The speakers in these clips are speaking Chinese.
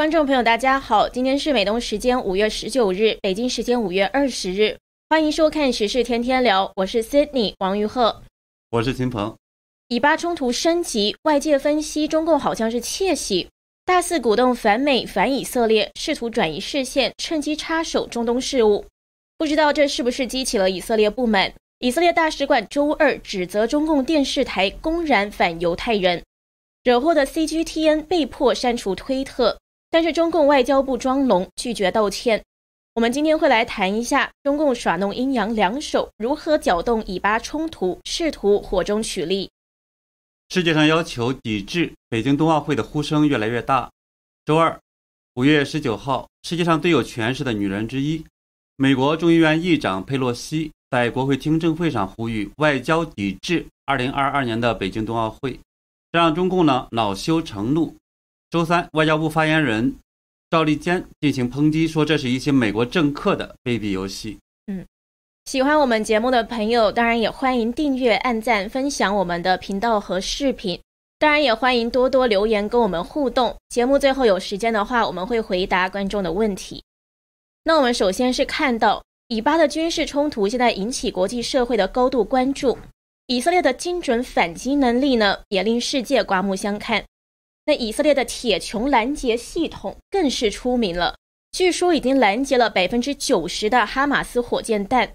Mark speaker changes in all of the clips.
Speaker 1: 观众朋友，大家好，今天是美东时间五月十九日，北京时间五月二十日，欢迎收看时事天天聊，我是 Sydney 王玉鹤，
Speaker 2: 我是秦鹏。
Speaker 1: 以巴冲突升级，外界分析中共好像是窃喜，大肆鼓动反美反以色列，试图转移视线，趁机插手中东事务。不知道这是不是激起了以色列不满？以色列大使馆周二指责中共电视台公然反犹太人，惹祸的 CGTN 被迫删除推特。但是中共外交部装聋，拒绝道歉。我们今天会来谈一下中共耍弄阴阳两手，如何搅动以巴冲突，试图火中取栗。
Speaker 2: 世界上要求抵制北京冬奥会的呼声越来越大。周二，五月十九号，世界上最有权势的女人之一，美国众议院议长佩洛西在国会听证会上呼吁外交抵制二零二二年的北京冬奥会，这让中共呢恼羞成怒。周三，外交部发言人赵立坚进行抨击，说这是一些美国政客的卑鄙游戏。
Speaker 1: 嗯，喜欢我们节目的朋友，当然也欢迎订阅、按赞、分享我们的频道和视频。当然也欢迎多多留言跟我们互动。节目最后有时间的话，我们会回答观众的问题。那我们首先是看到以巴的军事冲突，现在引起国际社会的高度关注。以色列的精准反击能力呢，也令世界刮目相看。以色列的铁穹拦截系统更是出名了，据说已经拦截了百分之九十的哈马斯火箭弹。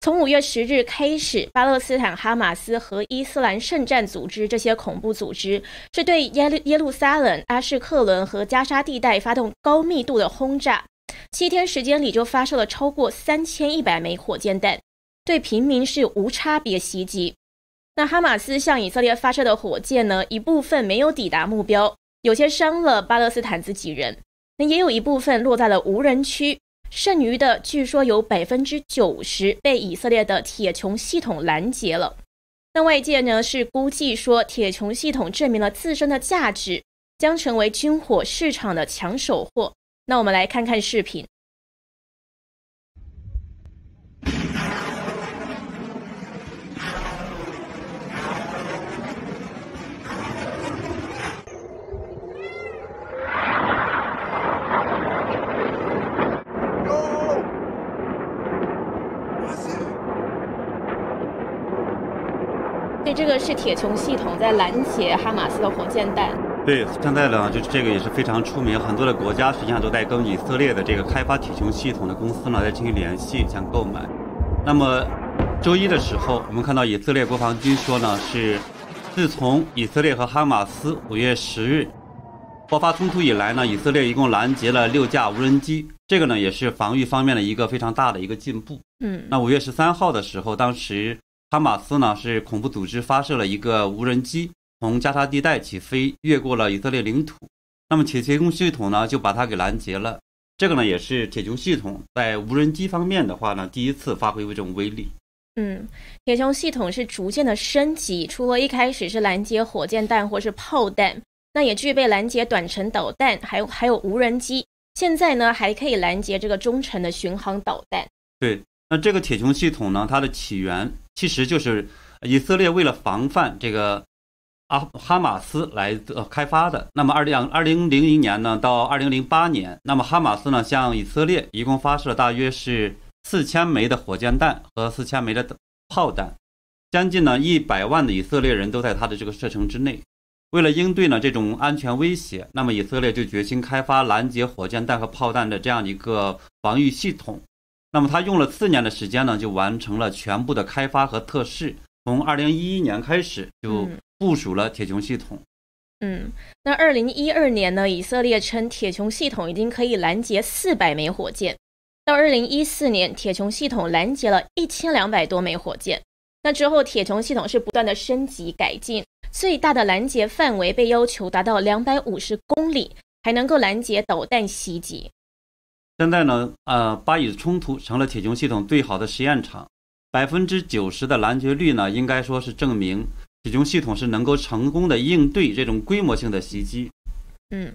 Speaker 1: 从五月十日开始，巴勒斯坦哈马斯和伊斯兰圣战组织这些恐怖组织是对耶路耶路撒冷、阿什克伦和加沙地带发动高密度的轰炸，七天时间里就发射了超过三千一百枚火箭弹，对平民是无差别袭击。那哈马斯向以色列发射的火箭呢？一部分没有抵达目标，有些伤了巴勒斯坦自己人，那也有一部分落在了无人区，剩余的据说有百分之九十被以色列的铁穹系统拦截了。那外界呢是估计说，铁穹系统证明了自身的价值，将成为军火市场的抢手货。那我们来看看视频。对，这个是铁穹系统在拦截哈马斯的火箭弹。
Speaker 2: 对，现在呢，就是这个也是非常出名，很多的国家实际上都在跟以色列的这个开发铁穹系统的公司呢在进行联系，想购买。那么周一的时候，我们看到以色列国防军说呢，是自从以色列和哈马斯五月十日爆发冲突以来呢，以色列一共拦截了六架无人机，这个呢也是防御方面的一个非常大的一个进步。
Speaker 1: 嗯，
Speaker 2: 那五月十三号的时候，当时。哈马斯呢是恐怖组织发射了一个无人机，从加沙地带起飞，越过了以色列领土。那么铁铁穹系统呢就把它给拦截了。这个呢也是铁穹系统在无人机方面的话呢第一次发挥这种威力。
Speaker 1: 嗯，铁穹系统是逐渐的升级，除了一开始是拦截火箭弹或是炮弹，那也具备拦截短程导弹，还有还有无人机。现在呢还可以拦截这个中程的巡航导弹。
Speaker 2: 对。那这个铁穹系统呢？它的起源其实就是以色列为了防范这个阿哈马斯来呃开发的。那么二零二零零零年呢到二零零八年，那么哈马斯呢向以色列一共发射了大约是四千枚的火箭弹和四千枚的炮弹，将近呢一百万的以色列人都在它的这个射程之内。为了应对呢这种安全威胁，那么以色列就决心开发拦截火箭弹和炮弹的这样一个防御系统。那么他用了四年的时间呢，就完成了全部的开发和测试。从二零一一年开始就部署了铁穹系统。
Speaker 1: 嗯，那二零一二年呢，以色列称铁穹系统已经可以拦截四百枚火箭。到二零一四年，铁穹系统拦截了一千两百多枚火箭。那之后，铁穹系统是不断的升级改进，最大的拦截范围被要求达到两百五十公里，还能够拦截导弹袭击。
Speaker 2: 现在呢，呃，巴以冲突成了铁穹系统最好的实验场，百分之九十的拦截率呢，应该说是证明铁穹系统是能够成功的应对这种规模性的袭击。
Speaker 1: 嗯，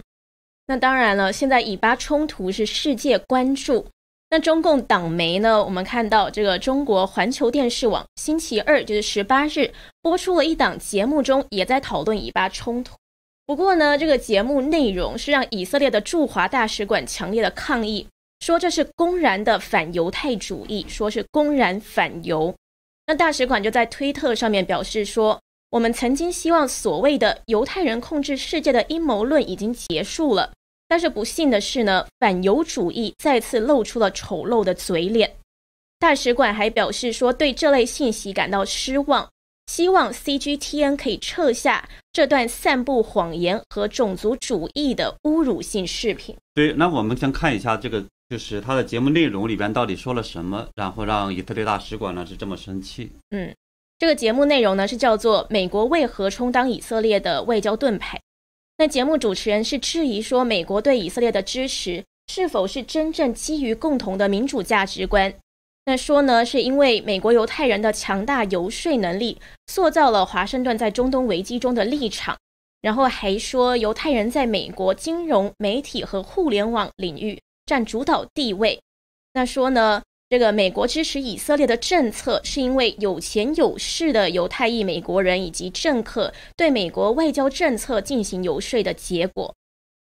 Speaker 1: 那当然了，现在以巴冲突是世界关注。那中共党媒呢，我们看到这个中国环球电视网星期二就是十八日播出了一档节目中，也在讨论以巴冲突。不过呢，这个节目内容是让以色列的驻华大使馆强烈的抗议，说这是公然的反犹太主义，说是公然反犹。那大使馆就在推特上面表示说：“我们曾经希望所谓的犹太人控制世界的阴谋论已经结束了，但是不幸的是呢，反犹主义再次露出了丑陋的嘴脸。”大使馆还表示说，对这类信息感到失望，希望 CGTN 可以撤下这段散布谎言和种族主义的侮辱性视频。
Speaker 2: 对，那我们先看一下这个，就是他的节目内容里边到底说了什么，然后让以色列大使馆呢是这么生气。
Speaker 1: 嗯，这个节目内容呢是叫做《美国为何充当以色列的外交盾牌》。那节目主持人是质疑说，美国对以色列的支持是否是真正基于共同的民主价值观？那说呢，是因为美国犹太人的强大游说能力，塑造了华盛顿在中东危机中的立场。然后还说，犹太人在美国金融、媒体和互联网领域占主导地位。那说呢，这个美国支持以色列的政策，是因为有钱有势的犹太裔美国人以及政客对美国外交政策进行游说的结果。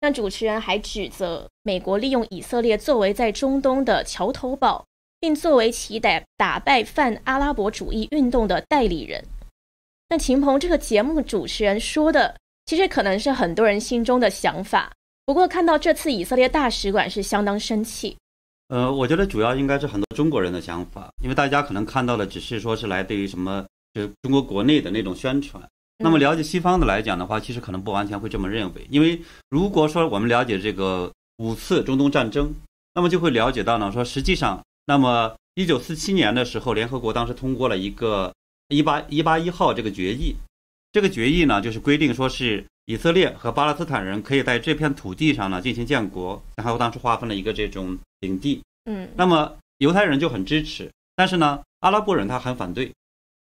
Speaker 1: 那主持人还指责美国利用以色列作为在中东的桥头堡。并作为其打打败泛阿拉伯主义运动的代理人。那秦鹏这个节目主持人说的，其实可能是很多人心中的想法。不过看到这次以色列大使馆是相当生气。
Speaker 2: 呃，我觉得主要应该是很多中国人的想法，因为大家可能看到的只是说是来自于什么，就是中国国内的那种宣传。那么了解西方的来讲的话，其实可能不完全会这么认为。因为如果说我们了解这个五次中东战争，那么就会了解到呢，说实际上。那么，一九四七年的时候，联合国当时通过了一个一八一八一号这个决议。这个决议呢，就是规定说是以色列和巴勒斯坦人可以在这片土地上呢进行建国，然后当时划分了一个这种领地。
Speaker 1: 嗯，
Speaker 2: 那么犹太人就很支持，但是呢，阿拉伯人他很反对，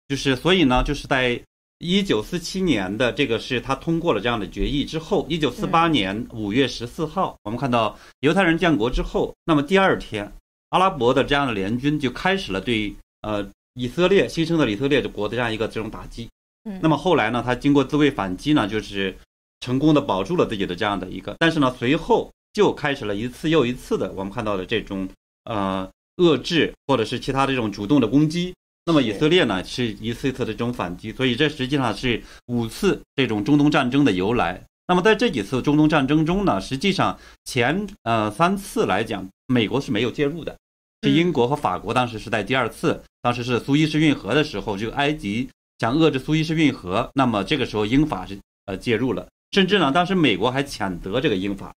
Speaker 2: 就是所以呢，就是在一九四七年的这个是他通过了这样的决议之后，一九四八年五月十四号，我们看到犹太人建国之后，那么第二天。阿拉伯的这样的联军就开始了对呃以色列新生的以色列的国的这样一个这种打击。
Speaker 1: 嗯，
Speaker 2: 那么后来呢，他经过自卫反击呢，就是成功的保住了自己的这样的一个，但是呢，随后就开始了一次又一次的我们看到的这种呃遏制或者是其他的这种主动的攻击。那么以色列呢是一次一次的这种反击，所以这实际上是五次这种中东战争的由来。那么在这几次中东战争中呢，实际上前呃三次来讲，美国是没有介入的，是英国和法国当时是在第二次，当时是苏伊士运河的时候，这个埃及想遏制苏伊士运河，那么这个时候英法是呃介入了，甚至呢当时美国还谴责这个英法，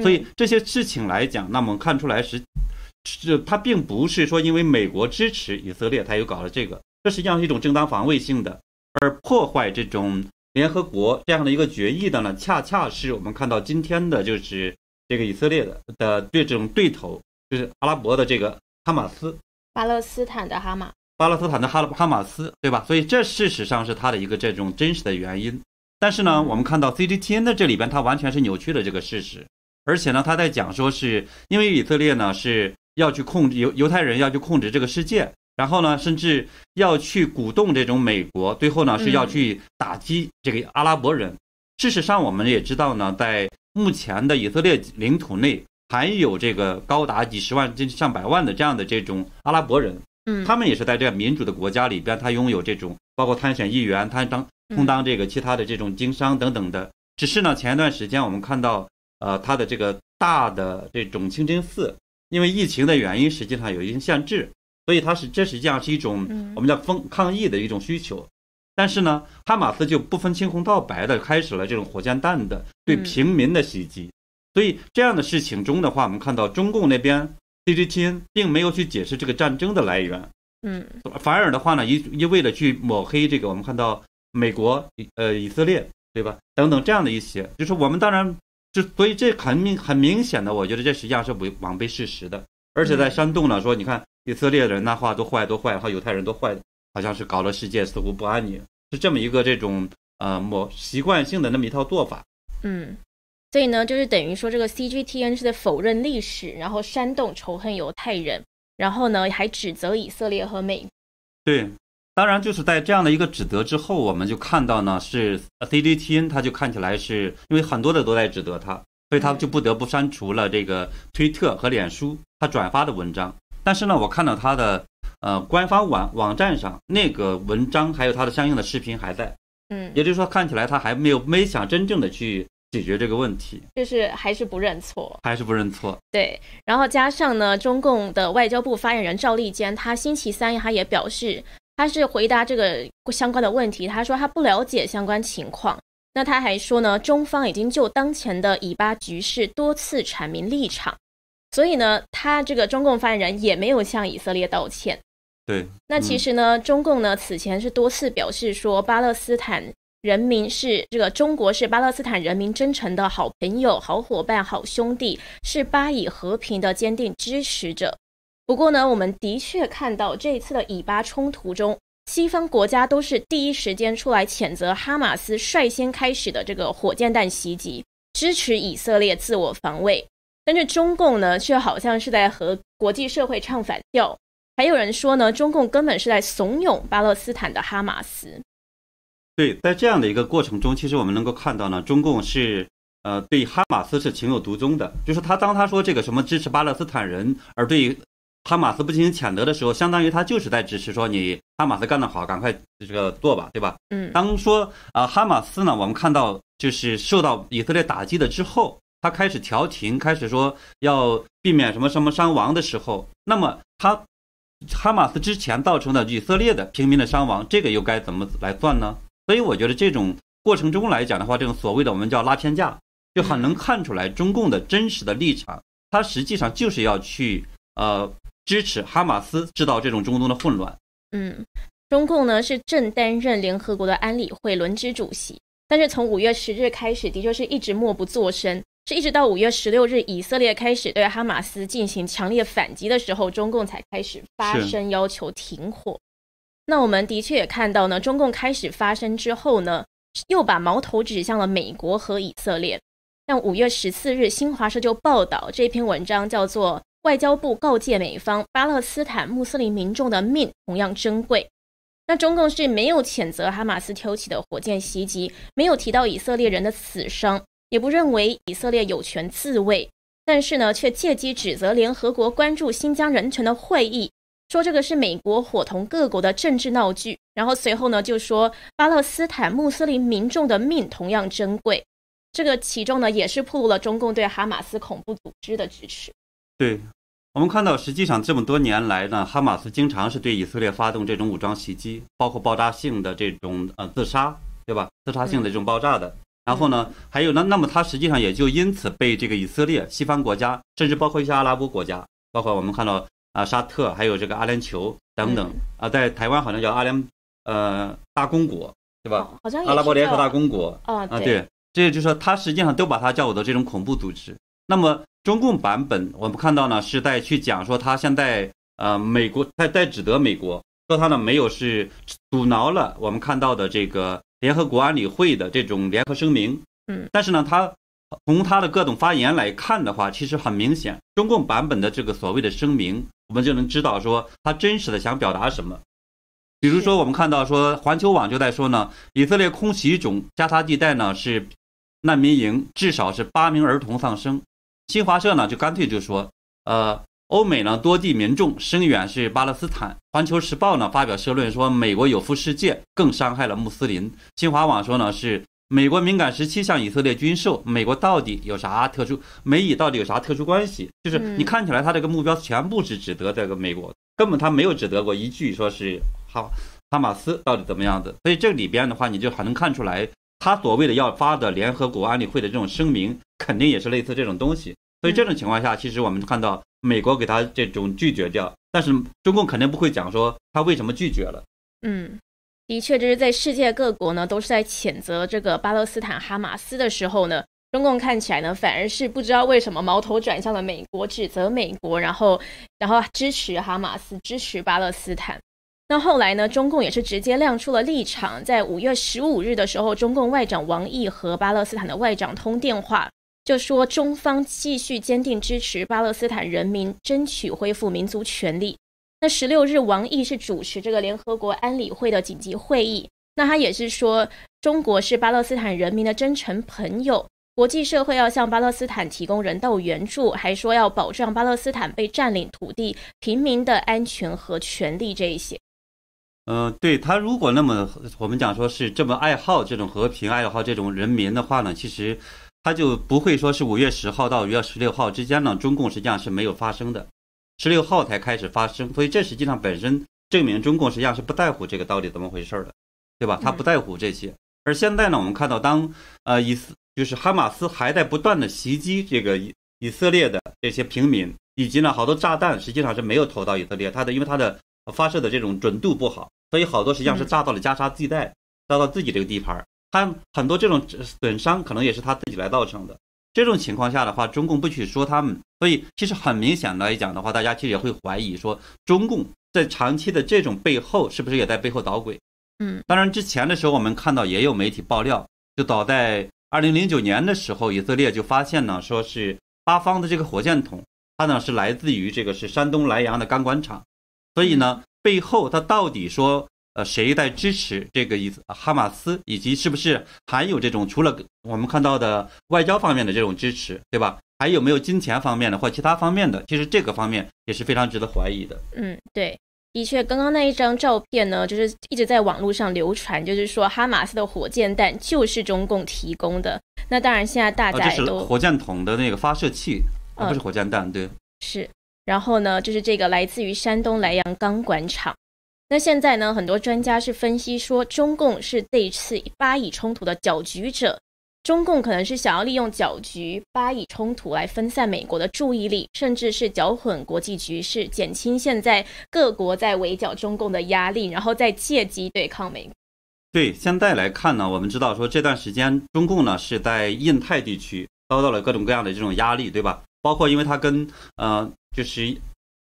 Speaker 2: 所以这些事情来讲，那么看出来是是它并不是说因为美国支持以色列，它又搞了这个，这实际上是一种正当防卫性的，而破坏这种。联合国这样的一个决议的呢，恰恰是我们看到今天的，就是这个以色列的的对这种对头，就是阿拉伯的这个哈马斯，
Speaker 1: 巴勒斯坦的哈马，
Speaker 2: 巴勒斯坦的哈哈马斯，对吧？所以这事实上是它的一个这种真实的原因。但是呢，我们看到 CGTN 的这里边，它完全是扭曲了这个事实，而且呢，他在讲说是因为以色列呢是要去控制犹犹太人要去控制这个世界。然后呢，甚至要去鼓动这种美国，最后呢是要去打击这个阿拉伯人。事实上，我们也知道呢，在目前的以色列领土内，还有这个高达几十万甚至上百万的这样的这种阿拉伯人。
Speaker 1: 嗯，
Speaker 2: 他们也是在这个民主的国家里边，他拥有这种包括参选议员，他当充当这个其他的这种经商等等的。只是呢，前一段时间我们看到，呃，他的这个大的这种清真寺，因为疫情的原因，实际上有一定限制。所以它是这实际上是一种我们叫风抗议的一种需求，但是呢，哈马斯就不分青红皂白的开始了这种火箭弹的对平民的袭击。所以这样的事情中的话，我们看到中共那边 CGTN 并没有去解释这个战争的来源，
Speaker 1: 嗯，
Speaker 2: 反而的话呢，一一味的去抹黑这个我们看到美国呃以色列对吧？等等这样的一些，就是我们当然就所以这很明很明显的，我觉得这实际上是违违背事实的，而且在煽动呢说你看。以色列人那话都坏都坏，然后犹太人都坏，好像是搞了世界似乎不安宁，是这么一个这种呃某习惯性的那么一套做法。
Speaker 1: 嗯，所以呢，就是等于说这个 CGTN 是在否认历史，然后煽动仇恨犹太人，然后呢还指责以色列和美。
Speaker 2: 对，当然，就是在这样的一个指责之后，我们就看到呢，是 CGTN，它就看起来是因为很多的都在指责他，所以他就不得不删除了这个推特和脸书他转发的文章。但是呢，我看到他的呃官方网网站上那个文章还有他的相应的视频还在，
Speaker 1: 嗯，
Speaker 2: 也就是说看起来他还没有没想真正的去解决这个问题，
Speaker 1: 就是还是不认错，
Speaker 2: 还是不认错。
Speaker 1: 对，然后加上呢，中共的外交部发言人赵立坚，他星期三他也表示。他是回答这个相关的问题，他说他不了解相关情况。那他还说呢，中方已经就当前的以巴局势多次阐明立场，所以呢，他这个中共发言人也没有向以色列道歉。
Speaker 2: 对，
Speaker 1: 那其实呢，中共呢此前是多次表示说，巴勒斯坦人民是这个中国是巴勒斯坦人民真诚的好朋友、好伙伴、好兄弟，是巴以和平的坚定支持者。不过呢，我们的确看到这一次的以巴冲突中，西方国家都是第一时间出来谴责哈马斯率先开始的这个火箭弹袭击，支持以色列自我防卫。但是中共呢，却好像是在和国际社会唱反调。还有人说呢，中共根本是在怂恿巴勒斯坦的哈马斯。
Speaker 2: 对，在这样的一个过程中，其实我们能够看到呢，中共是呃对哈马斯是情有独钟的，就是他当他说这个什么支持巴勒斯坦人，而对。哈马斯不进行谴责的时候，相当于他就是在支持说你哈马斯干得好，赶快这个做吧，对吧？
Speaker 1: 嗯。
Speaker 2: 当说啊哈马斯呢，我们看到就是受到以色列打击了之后，他开始调停，开始说要避免什么什么伤亡的时候，那么他哈马斯之前造成的以色列的平民的伤亡，这个又该怎么来算呢？所以我觉得这种过程中来讲的话，这种所谓的我们叫拉偏架，就很能看出来中共的真实的立场，他实际上就是要去呃。支持哈马斯制造这种中东的混乱。
Speaker 1: 嗯，中共呢是正担任联合国的安理会轮值主席，但是从五月十日开始，的确是一直默不作声，是一直到五月十六日，以色列开始对哈马斯进行强烈反击的时候，中共才开始发声要求停火。那我们的确也看到呢，中共开始发声之后呢，又把矛头指向了美国和以色列。但五月十四日，新华社就报道这篇文章叫做。外交部告诫美方，巴勒斯坦穆斯林民众的命同样珍贵。那中共是没有谴责哈马斯挑起的火箭袭击，没有提到以色列人的死伤，也不认为以色列有权自卫。但是呢，却借机指责联合国关注新疆人权的会议，说这个是美国伙同各国的政治闹剧。然后随后呢，就说巴勒斯坦穆斯林民众的命同样珍贵。这个其中呢，也是暴露了中共对哈马斯恐怖组织的支持。
Speaker 2: 对，我们看到，实际上这么多年来呢，哈马斯经常是对以色列发动这种武装袭击，包括爆炸性的这种呃自杀，对吧？自杀性的这种爆炸的。然后呢，还有那那么他实际上也就因此被这个以色列、西方国家，甚至包括一些阿拉伯国家，包括我们看到啊沙特，还有这个阿联酋等等啊，在台湾好像叫阿联呃大公国，对吧？
Speaker 1: 好像
Speaker 2: 阿拉伯联合大公国
Speaker 1: 啊，
Speaker 2: 对，这就是说他实际上都把它叫做这种恐怖组织。那么。中共版本，我们看到呢是在去讲说他现在呃美国在在指责美国，说他呢没有是阻挠了我们看到的这个联合国安理会的这种联合声明，
Speaker 1: 嗯，
Speaker 2: 但是呢他从他的各种发言来看的话，其实很明显，中共版本的这个所谓的声明，我们就能知道说他真实的想表达什么。比如说我们看到说环球网就在说呢，以色列空袭中加沙地带呢是难民营，至少是八名儿童丧生。新华社呢就干脆就说，呃，欧美呢多地民众声援是巴勒斯坦。环球时报呢发表社论说，美国有负世界，更伤害了穆斯林。新华网说呢是美国敏感时期向以色列军售，美国到底有啥特殊？美以到底有啥特殊关系？就是你看起来他这个目标全部是指责这个美国，根本他没有指责过一句说是哈哈马斯到底怎么样子。所以这里边的话，你就很能看出来，他所谓的要发的联合国安理会的这种声明，肯定也是类似这种东西。所以这种情况下，其实我们看到美国给他这种拒绝掉，但是中共肯定不会讲说他为什么拒绝了。
Speaker 1: 嗯，的确，这是在世界各国呢都是在谴责这个巴勒斯坦哈马斯的时候呢，中共看起来呢反而是不知道为什么矛头转向了美国，指责美国，然后然后支持哈马斯，支持巴勒斯坦。那后来呢，中共也是直接亮出了立场，在五月十五日的时候，中共外长王毅和巴勒斯坦的外长通电话。就说中方继续坚定支持巴勒斯坦人民争取恢复民族权利。那十六日，王毅是主持这个联合国安理会的紧急会议。那他也是说，中国是巴勒斯坦人民的真诚朋友，国际社会要向巴勒斯坦提供人道援助，还说要保障巴勒斯坦被占领土地平民的安全和权利这一些。
Speaker 2: 嗯，对他如果那么我们讲说是这么爱好这种和平，爱好这种人民的话呢，其实他就不会说是五月十号到五月十六号之间呢，中共实际上是没有发生的，十六号才开始发生，所以这实际上本身证明中共实际上是不在乎这个到底怎么回事的。对吧？他不在乎这些，而现在呢，我们看到，当呃以色就是哈马斯还在不断的袭击这个以以色列的这些平民，以及呢好多炸弹实际上是没有投到以色列，它的因为它的发射的这种准度不好，所以好多实际上是炸到了加沙地带，炸到自己这个地盘，它很多这种损伤可能也是他自己来造成的。这种情况下的话，中共不去说他们，所以其实很明显来讲的话，大家其实也会怀疑说，中共在长期的这种背后是不是也在背后捣鬼？
Speaker 1: 嗯，
Speaker 2: 当然，之前的时候我们看到也有媒体爆料，就早在二零零九年的时候，以色列就发现呢，说是八方的这个火箭筒，它呢是来自于这个是山东莱阳的钢管厂，所以呢，背后它到底说呃谁在支持这个意思哈马斯，以及是不是还有这种除了我们看到的外交方面的这种支持，对吧？还有没有金钱方面的或其他方面的？其实这个方面也是非常值得怀疑的。
Speaker 1: 嗯，对。的确，刚刚那一张照片呢，就是一直在网络上流传，就是说哈马斯的火箭弹就是中共提供的。那当然，现在大家都
Speaker 2: 火箭筒的那个发射器，不是火箭弹，对，
Speaker 1: 是。然后呢，就是这个来自于山东莱阳钢管厂。那现在呢，很多专家是分析说，中共是这一次巴以冲突的搅局者。中共可能是想要利用搅局巴以冲突来分散美国的注意力，甚至是搅混国际局势，减轻现在各国在围剿中共的压力，然后再借机对抗美国。
Speaker 2: 对，现在来看呢，我们知道说这段时间中共呢是在印太地区遭到了各种各样的这种压力，对吧？包括因为它跟呃就是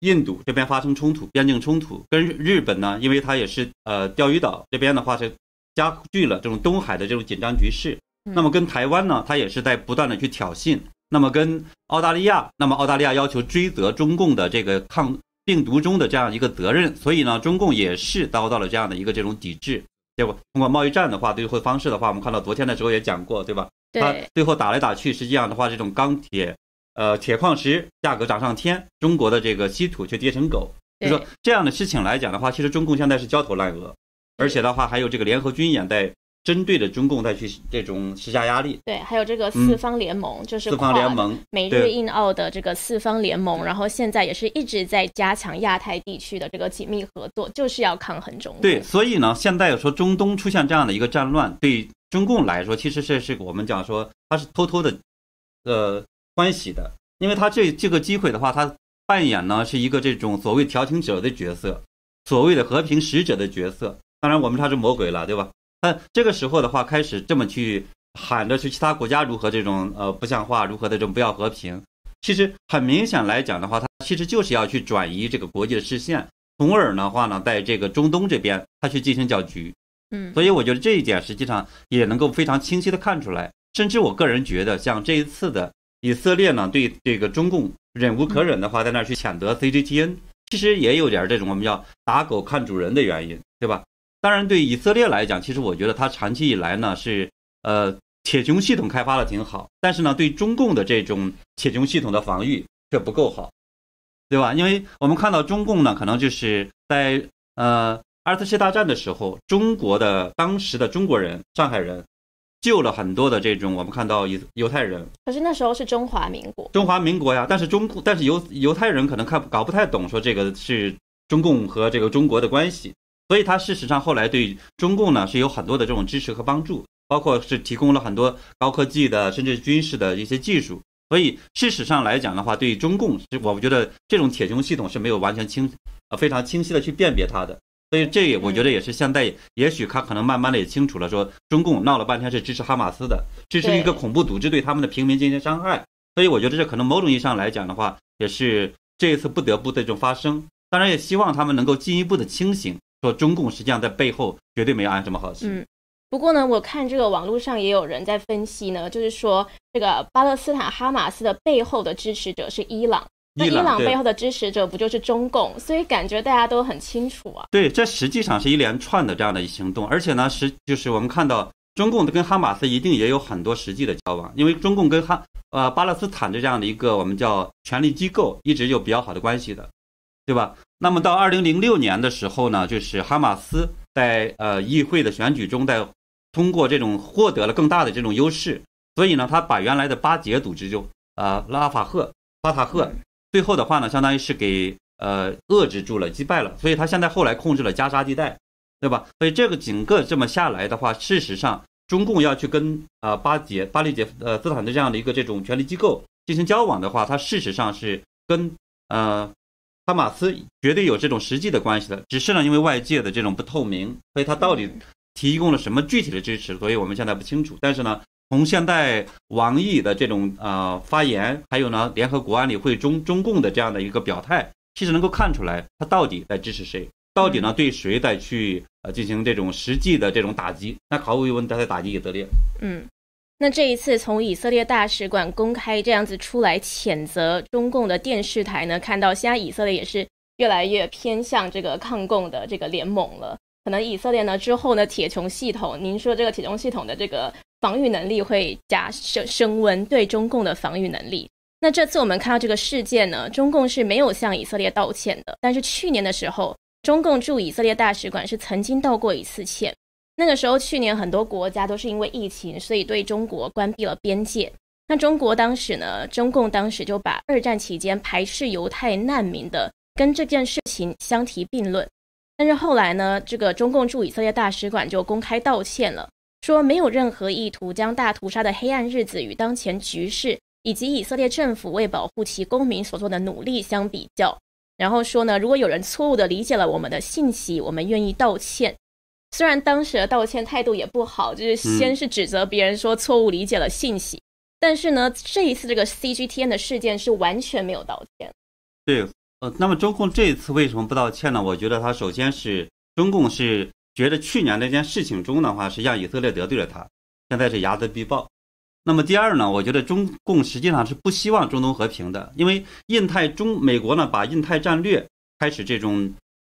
Speaker 2: 印度这边发生冲突，边境冲突，跟日本呢，因为它也是呃钓鱼岛这边的话是加剧了这种东海的这种紧张局势。那么跟台湾呢，它也是在不断的去挑衅。那么跟澳大利亚，那么澳大利亚要求追责中共的这个抗病毒中的这样一个责任，所以呢，中共也是遭到了这样的一个这种抵制。结果通过贸易战的话，对会方式的话，我们看到昨天的时候也讲过，对吧？
Speaker 1: 对。
Speaker 2: 最后打来打去，实际上的话，这种钢铁，呃，铁矿石价格涨上天，中国的这个稀土却跌成狗。就说这样的事情来讲的话，其实中共现在是焦头烂额，而且的话还有这个联合军演在。针对着中共再去这种施加压力，
Speaker 1: 对，还有这个四方联盟，就是
Speaker 2: 四方联盟，
Speaker 1: 美日印澳的这个四方联盟，然后现在也是一直在加强亚太地区的这个紧密合作，就是要抗衡中。
Speaker 2: 对，所以呢，现在说中东出现这样的一个战乱，对中共来说，其实这是我们讲说它是偷偷的，呃，欢喜的，因为他这这个机会的话，他扮演呢是一个这种所谓调停者的角色，所谓的和平使者的角色。当然，我们他是魔鬼了，对吧？但这个时候的话，开始这么去喊着去其他国家如何这种呃不像话，如何的这种不要和平，其实很明显来讲的话，他其实就是要去转移这个国际的视线，从而的话呢，在这个中东这边他去进行搅局。
Speaker 1: 嗯，
Speaker 2: 所以我觉得这一点实际上也能够非常清晰的看出来，甚至我个人觉得，像这一次的以色列呢，对这个中共忍无可忍的话，在那儿去谴责 CGTN，其实也有点这种我们叫打狗看主人的原因，对吧？当然，对以色列来讲，其实我觉得它长期以来呢是，呃，铁穹系统开发的挺好，但是呢，对中共的这种铁穹系统的防御却不够好，对吧？因为我们看到中共呢，可能就是在呃二次世界大战的时候，中国的当时的中国人、上海人救了很多的这种我们看到犹犹太人。
Speaker 1: 可是那时候是中华民国，
Speaker 2: 中华民国呀，但是中但是犹犹太人可能看搞不太懂，说这个是中共和这个中国的关系。所以，他事实上后来对中共呢是有很多的这种支持和帮助，包括是提供了很多高科技的，甚至军事的一些技术。所以，事实上来讲的话，对中共，我觉得这种铁穹系统是没有完全清，呃，非常清晰的去辨别它的。所以，这也我觉得也是现在，也许他可能慢慢的也清楚了，说中共闹了半天是支持哈马斯的，支持一个恐怖组织对他们的平民进行伤害。所以，我觉得这可能某种意义上来讲的话，也是这一次不得不的这种发生。当然，也希望他们能够进一步的清醒。说中共实际上在背后绝对没有安什么好心。
Speaker 1: 嗯，不过呢，我看这个网络上也有人在分析呢，就是说这个巴勒斯坦哈马斯的背后的支持者是伊朗。那伊朗背后的支持者不就是中共？所以感觉大家都很清楚啊。
Speaker 2: 对，这实际上是一连串的这样的行动，而且呢，实就是我们看到中共跟哈马斯一定也有很多实际的交往，因为中共跟哈呃巴勒斯坦的这样的一个我们叫权力机构一直有比较好的关系的，对吧？那么到二零零六年的时候呢，就是哈马斯在呃议会的选举中，在通过这种获得了更大的这种优势，所以呢，他把原来的巴结组织就呃拉法赫巴塔赫。最后的话呢，相当于是给呃遏制住了，击败了，所以他现在后来控制了加沙地带，对吧？所以这个整个这么下来的话，事实上中共要去跟呃巴结巴利杰呃斯坦的这样的一个这种权力机构进行交往的话，它事实上是跟呃哈马斯绝对有这种实际的关系的，只是呢因为外界的这种不透明，所以他到底提供了什么具体的支持，所以我们现在不清楚。但是呢。从现在王毅的这种呃发言，还有呢联合国安理会中中共的这样的一个表态，其实能够看出来他到底在支持谁，到底呢对谁在去呃进行这种实际的这种打击？那毫无疑问他在打击以色列。
Speaker 1: 嗯，那这一次从以色列大使馆公开这样子出来谴责中共的电视台呢，看到现在以色列也是越来越偏向这个抗共的这个联盟了。可能以色列呢之后呢铁穹系统，您说这个铁穹系统的这个。防御能力会加升升温，对中共的防御能力。那这次我们看到这个事件呢，中共是没有向以色列道歉的。但是去年的时候，中共驻以色列大使馆是曾经道过一次歉。那个时候，去年很多国家都是因为疫情，所以对中国关闭了边界。那中国当时呢，中共当时就把二战期间排斥犹太难民的跟这件事情相提并论。但是后来呢，这个中共驻以色列大使馆就公开道歉了。说没有任何意图将大屠杀的黑暗日子与当前局势以及以色列政府为保护其公民所做的努力相比较，然后说呢，如果有人错误的理解了我们的信息，我们愿意道歉。虽然当时的道歉态度也不好，就是先是指责别人说错误理解了信息，但是呢，这一次这个 CGTN 的事件是完全没有道歉。
Speaker 2: 对，呃，那么中共这一次为什么不道歉呢？我觉得他首先是中共是。觉得去年那件事情中的话是让以色列得罪了他，现在是睚眦必报。那么第二呢，我觉得中共实际上是不希望中东和平的，因为印太中美国呢把印太战略开始这种，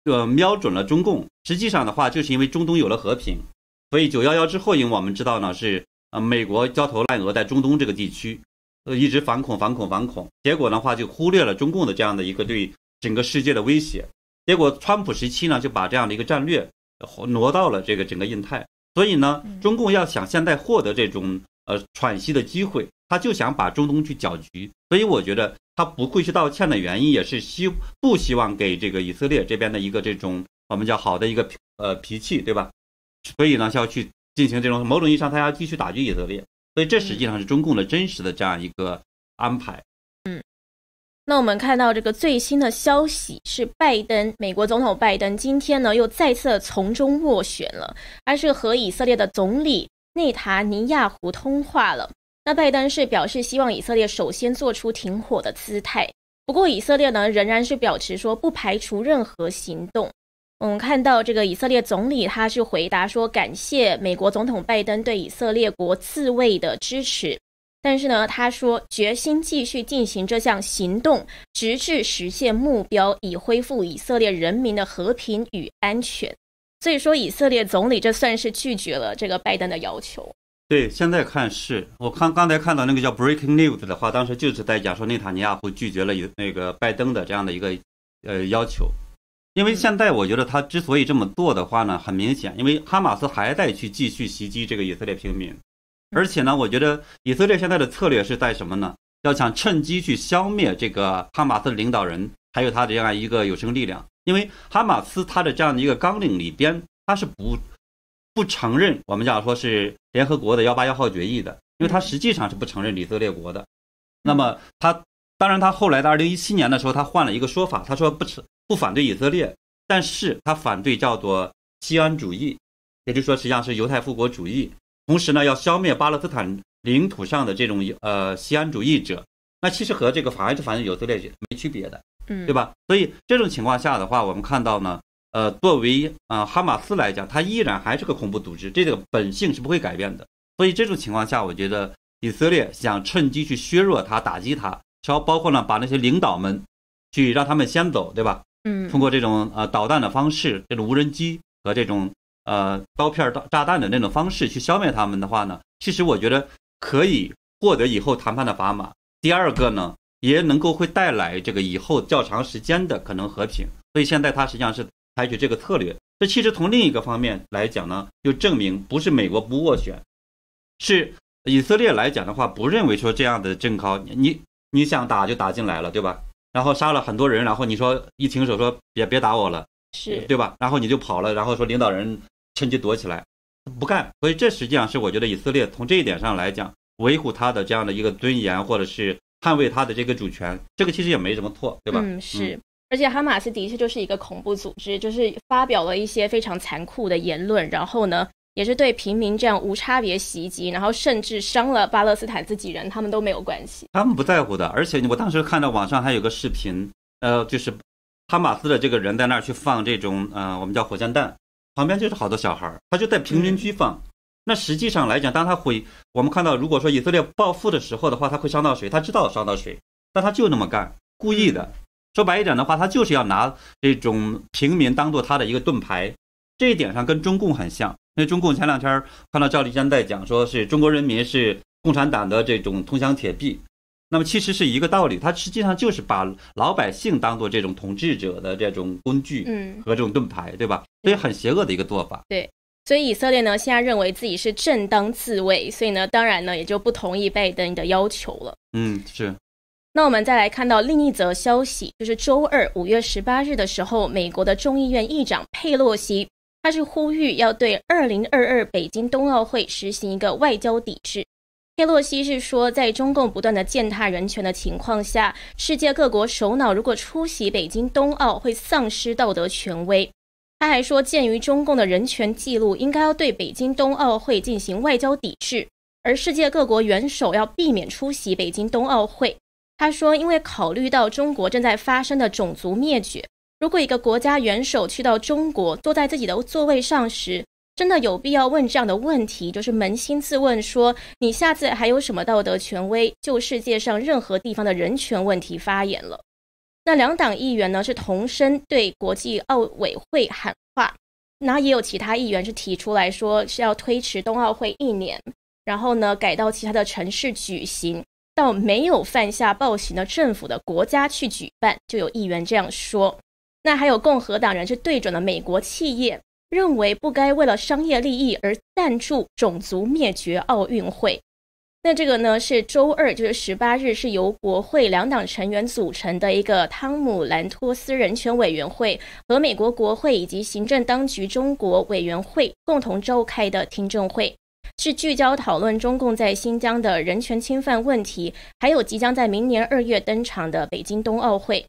Speaker 2: 呃瞄准了中共。实际上的话，就是因为中东有了和平，所以九幺幺之后，因为我们知道呢是呃美国焦头烂额在中东这个地区，呃一直反恐反恐反恐，结果的话就忽略了中共的这样的一个对整个世界的威胁。结果川普时期呢就把这样的一个战略。挪到了这个整个印太，所以呢，中共要想现在获得这种呃喘息的机会，他就想把中东去搅局。所以我觉得他不会去道歉的原因，也是希不希望给这个以色列这边的一个这种我们叫好的一个呃脾气，对吧？所以呢，要去进行这种某种意义上，他要继续打击以色列。所以这实际上是中共的真实的这样一个安排。
Speaker 1: 嗯那我们看到这个最新的消息是，拜登，美国总统拜登今天呢又再次从中斡旋了，而是和以色列的总理内塔尼亚胡通话了。那拜登是表示希望以色列首先做出停火的姿态，不过以色列呢仍然是表示说不排除任何行动。我们看到这个以色列总理他是回答说，感谢美国总统拜登对以色列国自卫的支持。但是呢，他说决心继续进行这项行动，直至实现目标，以恢复以色列人民的和平与安全。所以说，以色列总理这算是拒绝了这个拜登的要求。
Speaker 2: 对，现在看是我看刚才看到那个叫 Breaking News 的话，当时就是在讲说内塔尼亚胡拒绝了有那个拜登的这样的一个呃要求。因为现在我觉得他之所以这么做的话呢，很明显，因为哈马斯还在去继续袭击这个以色列平民。而且呢，我觉得以色列现在的策略是在什么呢？要想趁机去消灭这个哈马斯领导人，还有他的这样一个有生力量。因为哈马斯他的这样的一个纲领里边，他是不不承认我们讲说是联合国的幺八幺号决议的，因为他实际上是不承认以色列国的。那么他当然他后来的二零一七年的时候，他换了一个说法，他说不承不反对以色列，但是他反对叫做西安主义，也就是说实际上是犹太复国主义。同时呢，要消灭巴勒斯坦领土上的这种呃西安主义者，那其实和这个反而是反正以色列没区别的，
Speaker 1: 嗯，
Speaker 2: 对吧？所以这种情况下的话，我们看到呢，呃，作为啊哈马斯来讲，它依然还是个恐怖组织，这个本性是不会改变的。所以这种情况下，我觉得以色列想趁机去削弱它、打击它，包包括呢把那些领导们去让他们先走，对吧？
Speaker 1: 嗯，
Speaker 2: 通过这种呃导弹的方式，这种无人机和这种呃刀片炸炸弹的那种方式去消灭他们的话呢，其实我觉得可以获得以后谈判的砝码。第二个呢，也能够会带来这个以后较长时间的可能和平。所以现在他实际上是采取这个策略。这其实从另一个方面来讲呢，就证明不是美国不斡旋，是以色列来讲的话，不认为说这样的政考你你想打就打进来了，对吧？然后杀了很多人，然后你说一停手说别别打我了，
Speaker 1: 是
Speaker 2: 对吧？然后你就跑了，然后说领导人趁机躲起来，不干。所以这实际上是我觉得以色列从这一点上来讲，维护他的这样的一个尊严，或者是捍卫他的这个主权，这个其实也没什么错，对吧？
Speaker 1: 嗯，是。而且哈马斯的确就是一个恐怖组织，就是发表了一些非常残酷的言论，然后呢，也是对平民这样无差别袭击，然后甚至伤了巴勒斯坦自己人，他们都没有关系。
Speaker 2: 他们不在乎的。而且我当时看到网上还有个视频，呃，就是哈马斯的这个人在那儿去放这种，呃，我们叫火箭弹，旁边就是好多小孩儿，他就在平民区放。那实际上来讲，当他回，我们看到，如果说以色列报复的时候的话，他会伤到谁？他知道伤到谁，但他就那么干，故意的。说白一点的话，他就是要拿这种平民当做他的一个盾牌，这一点上跟中共很像。因为中共前两天看到赵立坚在讲，说是中国人民是共产党的这种铜墙铁壁，那么其实是一个道理，他实际上就是把老百姓当做这种统治者的这种工具，
Speaker 1: 嗯，
Speaker 2: 和这种盾牌，对吧？所以很邪恶的一个做法。
Speaker 1: 对，所以以色列呢现在认为自己是正当自卫，所以呢，当然呢也就不同意拜登的要求了。
Speaker 2: 嗯，是。
Speaker 1: 那我们再来看到另一则消息，就是周二五月十八日的时候，美国的众议院议长佩洛西，他是呼吁要对二零二二北京冬奥会实行一个外交抵制。佩洛西是说，在中共不断的践踏人权的情况下，世界各国首脑如果出席北京冬奥会丧失道德权威。他还说，鉴于中共的人权记录，应该要对北京冬奥会进行外交抵制，而世界各国元首要避免出席北京冬奥会。他说：“因为考虑到中国正在发生的种族灭绝，如果一个国家元首去到中国，坐在自己的座位上时，真的有必要问这样的问题，就是扪心自问：说你下次还有什么道德权威就世界上任何地方的人权问题发言了？”那两党议员呢是同声对国际奥委会喊话，那也有其他议员是提出来说是要推迟冬奥会一年，然后呢改到其他的城市举行。到没有犯下暴行的政府的国家去举办，就有议员这样说。那还有共和党人是对准了美国企业，认为不该为了商业利益而赞助种族灭绝奥运会。那这个呢是周二，就是十八日，是由国会两党成员组成的一个汤姆兰托斯人权委员会和美国国会以及行政当局中国委员会共同召开的听证会。是聚焦讨论中共在新疆的人权侵犯问题，还有即将在明年二月登场的北京冬奥会。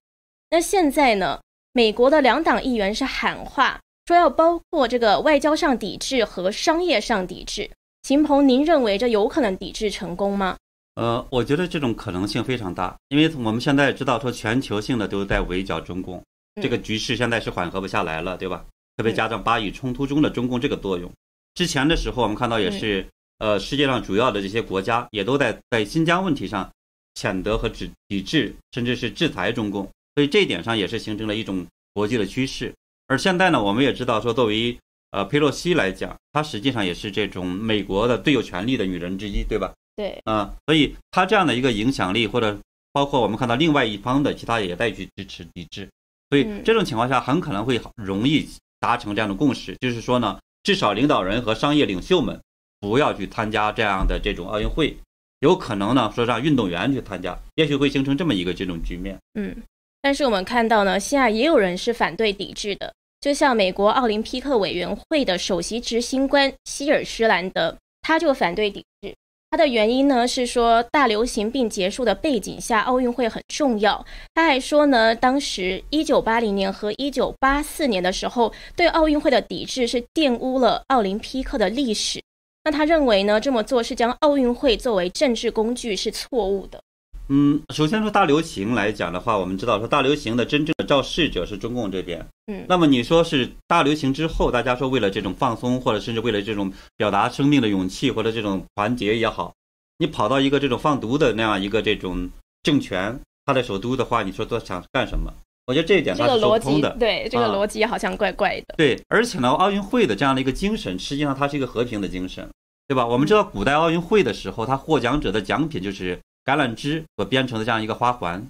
Speaker 1: 那现在呢？美国的两党议员是喊话，说要包括这个外交上抵制和商业上抵制。秦鹏，您认为这有可能抵制成功吗？
Speaker 2: 呃，我觉得这种可能性非常大，因为我们现在知道说全球性的都在围剿中共，这个局势现在是缓和不下来了，对吧？特别加上巴以冲突中的中共这个作用。之前的时候，我们看到也是，呃，世界上主要的这些国家也都在在新疆问题上谴责和指抵制，甚至是制裁中共，所以这一点上也是形成了一种国际的趋势。而现在呢，我们也知道说，作为呃佩洛西来讲，她实际上也是这种美国的最有权力的女人之一，对吧？
Speaker 1: 对，
Speaker 2: 嗯，所以她这样的一个影响力，或者包括我们看到另外一方的其他也在去支持抵制，所以这种情况下很可能会容易达成这样的共识，就是说呢。至少领导人和商业领袖们不要去参加这样的这种奥运会，有可能呢说让运动员去参加，也许会形成这么一个这种局面。
Speaker 1: 嗯，但是我们看到呢，现在也有人是反对抵制的，就像美国奥林匹克委员会的首席执行官希尔施兰德，他就反对抵制。他的原因呢是说，大流行病结束的背景下，奥运会很重要。他还说呢，当时一九八零年和一九八四年的时候，对奥运会的抵制是玷污了奥林匹克的历史。那他认为呢，这么做是将奥运会作为政治工具，是错误的。
Speaker 2: 嗯，首先说大流行来讲的话，我们知道说大流行的真正的肇事者是中共这边。
Speaker 1: 嗯，
Speaker 2: 那么你说是大流行之后，大家说为了这种放松，或者甚至为了这种表达生命的勇气，或者这种团结也好，你跑到一个这种放毒的那样一个这种政权他的首都的话，你说都想干什么？我觉得这一点
Speaker 1: 这
Speaker 2: 他是说
Speaker 1: 个逻辑
Speaker 2: 不通的。
Speaker 1: 对这个
Speaker 2: 啊
Speaker 1: 逻辑好像怪怪的。
Speaker 2: 对，而且呢，奥运会的这样的一个精神，实际上它是一个和平的精神，对吧？我们知道古代奥运会的时候，它获奖者的奖品就是橄榄枝所编成的这样一个花环，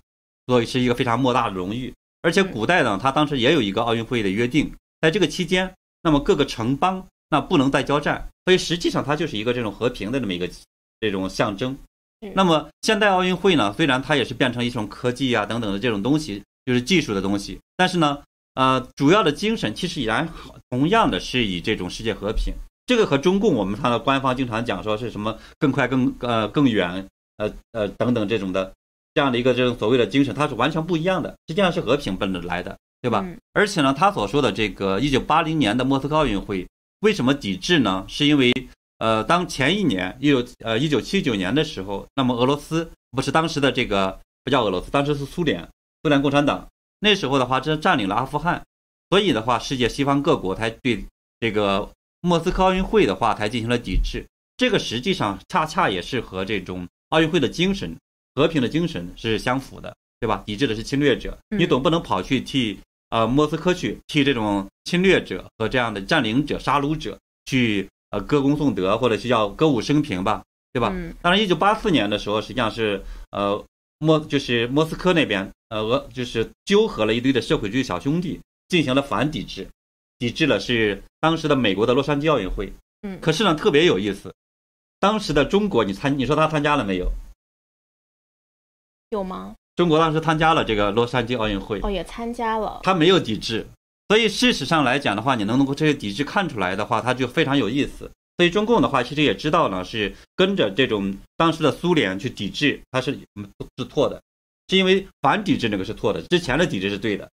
Speaker 2: 所以是一个非常莫大的荣誉。而且古代呢，它当时也有一个奥运会的约定，在这个期间，那么各个城邦那不能再交战，所以实际上它就是一个这种和平的这么一个这种象征
Speaker 1: 嗯。
Speaker 2: 那么现代奥运会呢，虽然它也是变成一种科技啊等等的这种东西，就是技术的东西，但是呢，呃，主要的精神其实依然同样的是以这种世界和平。这个和中共我们看到官方经常讲说是什么更快、更呃更远，呃呃等等这种的这样的一个这种所谓的精神，它是完全不一样的。实际上是和平奔着来的，对吧？
Speaker 1: 嗯
Speaker 2: 而且呢，他所说的这个一九八零年的莫斯科奥运会为什么抵制呢？是因为呃，当前一年一九呃一九七九年的时候，那么俄罗斯不是当时的这个不叫俄罗斯，当时是苏联，苏联共产党那时候的话，这占领了阿富汗，所以的话，世界西方各国才对这个莫斯科奥运会的话才进行了抵制。这个实际上恰恰也是和这种奥运会的精神、和平的精神是相符的，对吧？抵制的是侵略者，
Speaker 1: 嗯
Speaker 2: 你总不能跑去替呃莫斯科去替这种侵略者和这样的占领者、杀戮者去呃歌功颂德，或者是叫歌舞升平吧，对吧？
Speaker 1: 嗯
Speaker 2: 当然，一九八四年的时候，实际上是呃莫就是莫斯科那边呃俄就是纠合了一堆的社会主义小兄弟，进行了反抵制，抵制了是当时的美国的洛杉矶奥运会。
Speaker 1: 嗯
Speaker 2: 可是呢，特别有意思，当时的中国，你参你说他参加了没有？
Speaker 1: 有吗？
Speaker 2: 中国当时参加了这个洛杉矶奥运会，
Speaker 1: 哦，也参加了。
Speaker 2: 他没有抵制，所以事实上来讲的话，你能够这些抵制看出来的话，他就非常有意思。所以中共的话，其实也知道呢，是跟着这种当时的苏联去抵制，他是嗯是错的，是因为反抵制那个是错的，之前的抵制是对的。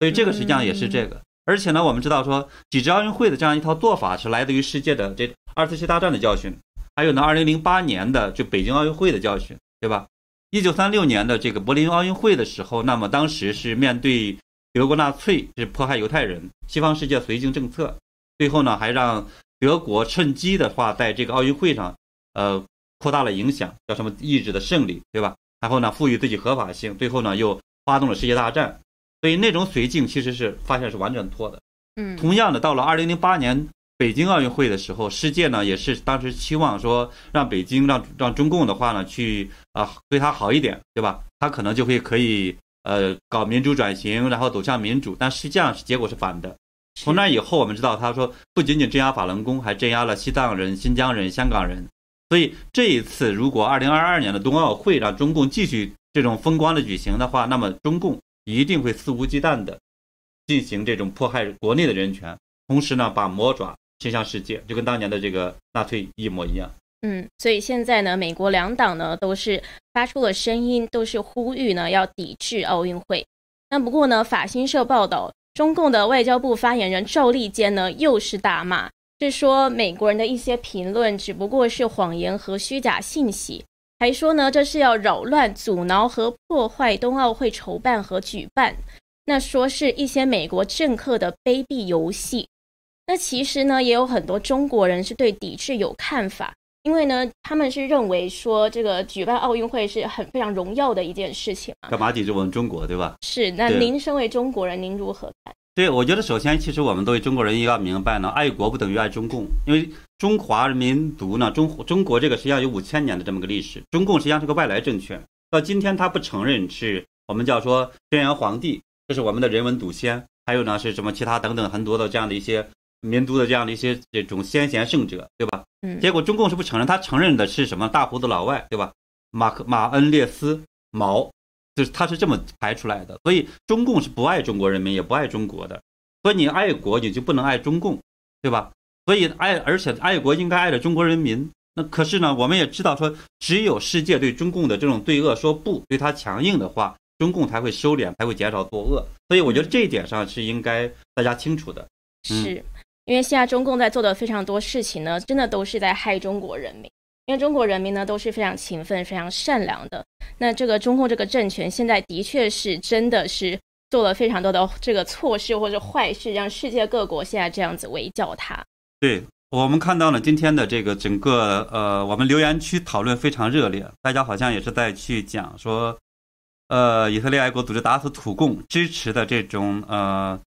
Speaker 2: 所以这个实际上也是这个。而且呢，我们知道说抵制奥运会的这样一套做法是来自于世界的这二次世界大战的教训，还有呢，二零零八年的就北京奥运会的教训，对吧？一九三六年的这个柏林奥运会的时候，那么当时是面对德国纳粹是迫害犹太人，西方世界绥靖政策，最后呢还让德国趁机的话，在这个奥运会上，呃，扩大了影响，叫什么意志的胜利，对吧？然后呢，赋予自己合法性，最后呢又发动了世界大战，所以那种绥靖其实是发现是完全错的。
Speaker 1: 嗯
Speaker 2: 同样的，到了二零零八年北京奥运会的时候，世界呢也是当时期望说让北京让让中共的话呢去啊、对他好一点，对吧？他可能就会可以呃搞民主转型，然后走向民主，但实际上是结果是反的。从那以后，我们知道他说不仅仅镇压法轮功，还镇压了西藏人、新疆人、香港人。所以这一次，如果二零二二年的冬奥会让中共继续这种风光的举行的话，那么中共一定会肆无忌惮的进行这种迫害国内的人权，同时呢，把魔爪伸向世界，就跟当年的这个纳粹一模一样。
Speaker 1: 嗯，所以现在呢，美国两党呢都是发出了声音，都是呼吁呢要抵制奥运会。那不过呢，法新社报道，中共的外交部发言人赵立坚呢又是大骂，是说美国人的一些评论只不过是谎言和虚假信息，还说呢这是要扰乱、阻挠和破坏冬奥会筹办和举办。那说是一些美国政客的卑鄙游戏。那其实呢，也有很多中国人是对抵制有看法。因为呢，他们是认为说这个举办奥运会是很非常荣耀的一件事情嘛。
Speaker 2: 干嘛抵制我们中国，对吧？
Speaker 1: 是，那您身为中国人，您如何看？
Speaker 2: 对，我觉得首先，其实我们作为中国人也要明白呢，爱国不等于爱中共，因为中华民族呢，中中国这个实际上有五千年的这么个历史，中共实际上是个外来政权，到今天他不承认是我们叫说轩辕皇帝，这是我们的人文祖先，还有呢是什么其他等等很多的这样的一些民族的这样的一些这种先贤圣者，对吧？
Speaker 1: 嗯，
Speaker 2: 结果中共是不承认，他承认的是什么？大胡子老外，对吧？马克马恩列斯毛，就是他是这么排出来的。所以中共是不爱中国人民，也不爱中国的。所以你爱国，你就不能爱中共，对吧？所以爱，而且爱国应该爱着中国人民。那可是呢，我们也知道说，只有世界对中共的这种对恶说不，对他强硬的话，中共才会收敛，才会减少作恶。所以我觉得这一点上是应该大家清楚的。嗯
Speaker 1: 是因为现在中共在做的非常多事情呢，真的都是在害中国人民。因为中国人民呢都是非常勤奋、非常善良的。那这个中共这个政权现在的确是真的是做了非常多的这个错事或者坏事，让世界各国现在这样子围剿他。
Speaker 2: 对我们看到了今天的这个整个呃，我们留言区讨论非常热烈，大家好像也是在去讲说，呃，以色列爱国组织打死土共支持的这种呃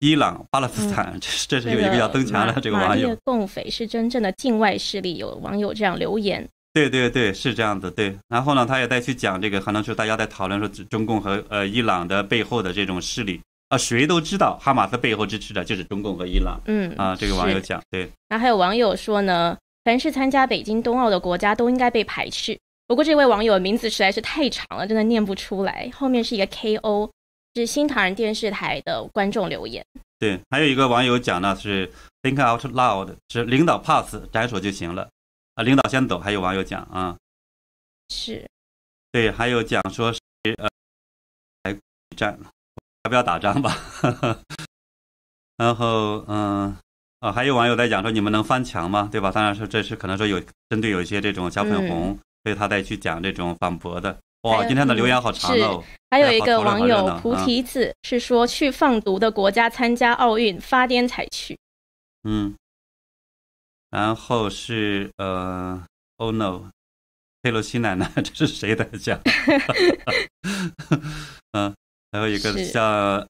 Speaker 2: 伊朗、巴勒斯坦，这是这是有一个要增强的这个网友。
Speaker 1: 共匪是真正的境外势力，有网友这样留言。
Speaker 2: 对对对，是这样子。对，然后呢，他也在去讲这个，可能是大家在讨论说中共和呃伊朗的背后的这种势力啊，谁都知道哈马斯背后支持的就是中共和伊朗。
Speaker 1: 嗯
Speaker 2: 啊，这个网友讲对。
Speaker 1: 那还有网友说呢，凡是参加北京冬奥的国家都应该被排斥。不过这位网友的名字实在是太长了，真的念不出来。后面是一个 K O，是新唐人电视台的观众留言。
Speaker 2: 对，还有一个网友讲呢是 Think out loud，是领导 pass 斩首就行了啊，领导先走。还有网友讲啊，
Speaker 1: 是，
Speaker 2: 对，还有讲说是呃，来战，要不要打仗吧？然后嗯。啊，还有网友在讲说你们能翻墙吗？对吧？当然说这是可能说有针对有一些这种小粉红，所以他再去讲这种反驳的。哇，今天的留言好长哦。
Speaker 1: 还有一个网友菩提子是说去放毒的国家参加奥运发癫才去。
Speaker 2: 嗯。然后是呃，Oh no，佩洛西奶奶，这是谁在讲？嗯。还有一个像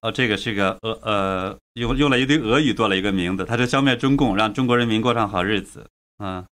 Speaker 2: 哦，这个是个俄呃，用用了一堆俄语做了一个名字，他是消灭中共，让中国人民过上好日子。嗯，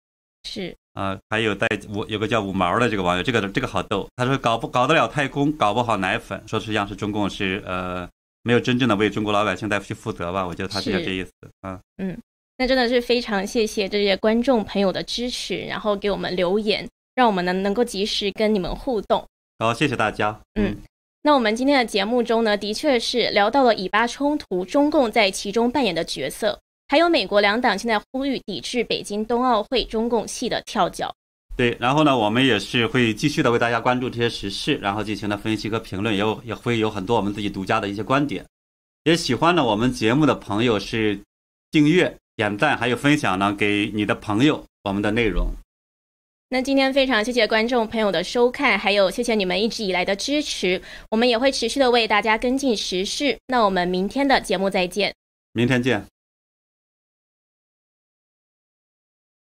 Speaker 1: 是
Speaker 2: 啊，还有带五有个叫五毛的这个网友，这个这个好逗，他说搞不搞得了太空，搞不好奶粉，说实际上是中共是呃没有真正的为中国老百姓在去负责吧？我觉得他是这意思啊。
Speaker 1: 嗯，那真的是非常谢谢这些观众朋友的支持，然后给我们留言，让我们能能够及时跟你们互动。
Speaker 2: 好，谢谢大家。
Speaker 1: 嗯。那我们今天的节目中呢，的确是聊到了以巴冲突，中共在其中扮演的角色，还有美国两党现在呼吁抵制北京冬奥会，中共系的跳脚。
Speaker 2: 对，然后呢，我们也是会继续的为大家关注这些时事，然后进行的分析和评论，也有也会有很多我们自己独家的一些观点。也喜欢呢我们节目的朋友是订阅、点赞还有分享呢，给你的朋友我们的内容。
Speaker 1: 那今天非常谢谢观众朋友的收看，还有谢谢你们一直以来的支持，我们也会持续的为大家跟进时事。那我们明天的节目再见，
Speaker 2: 明天见。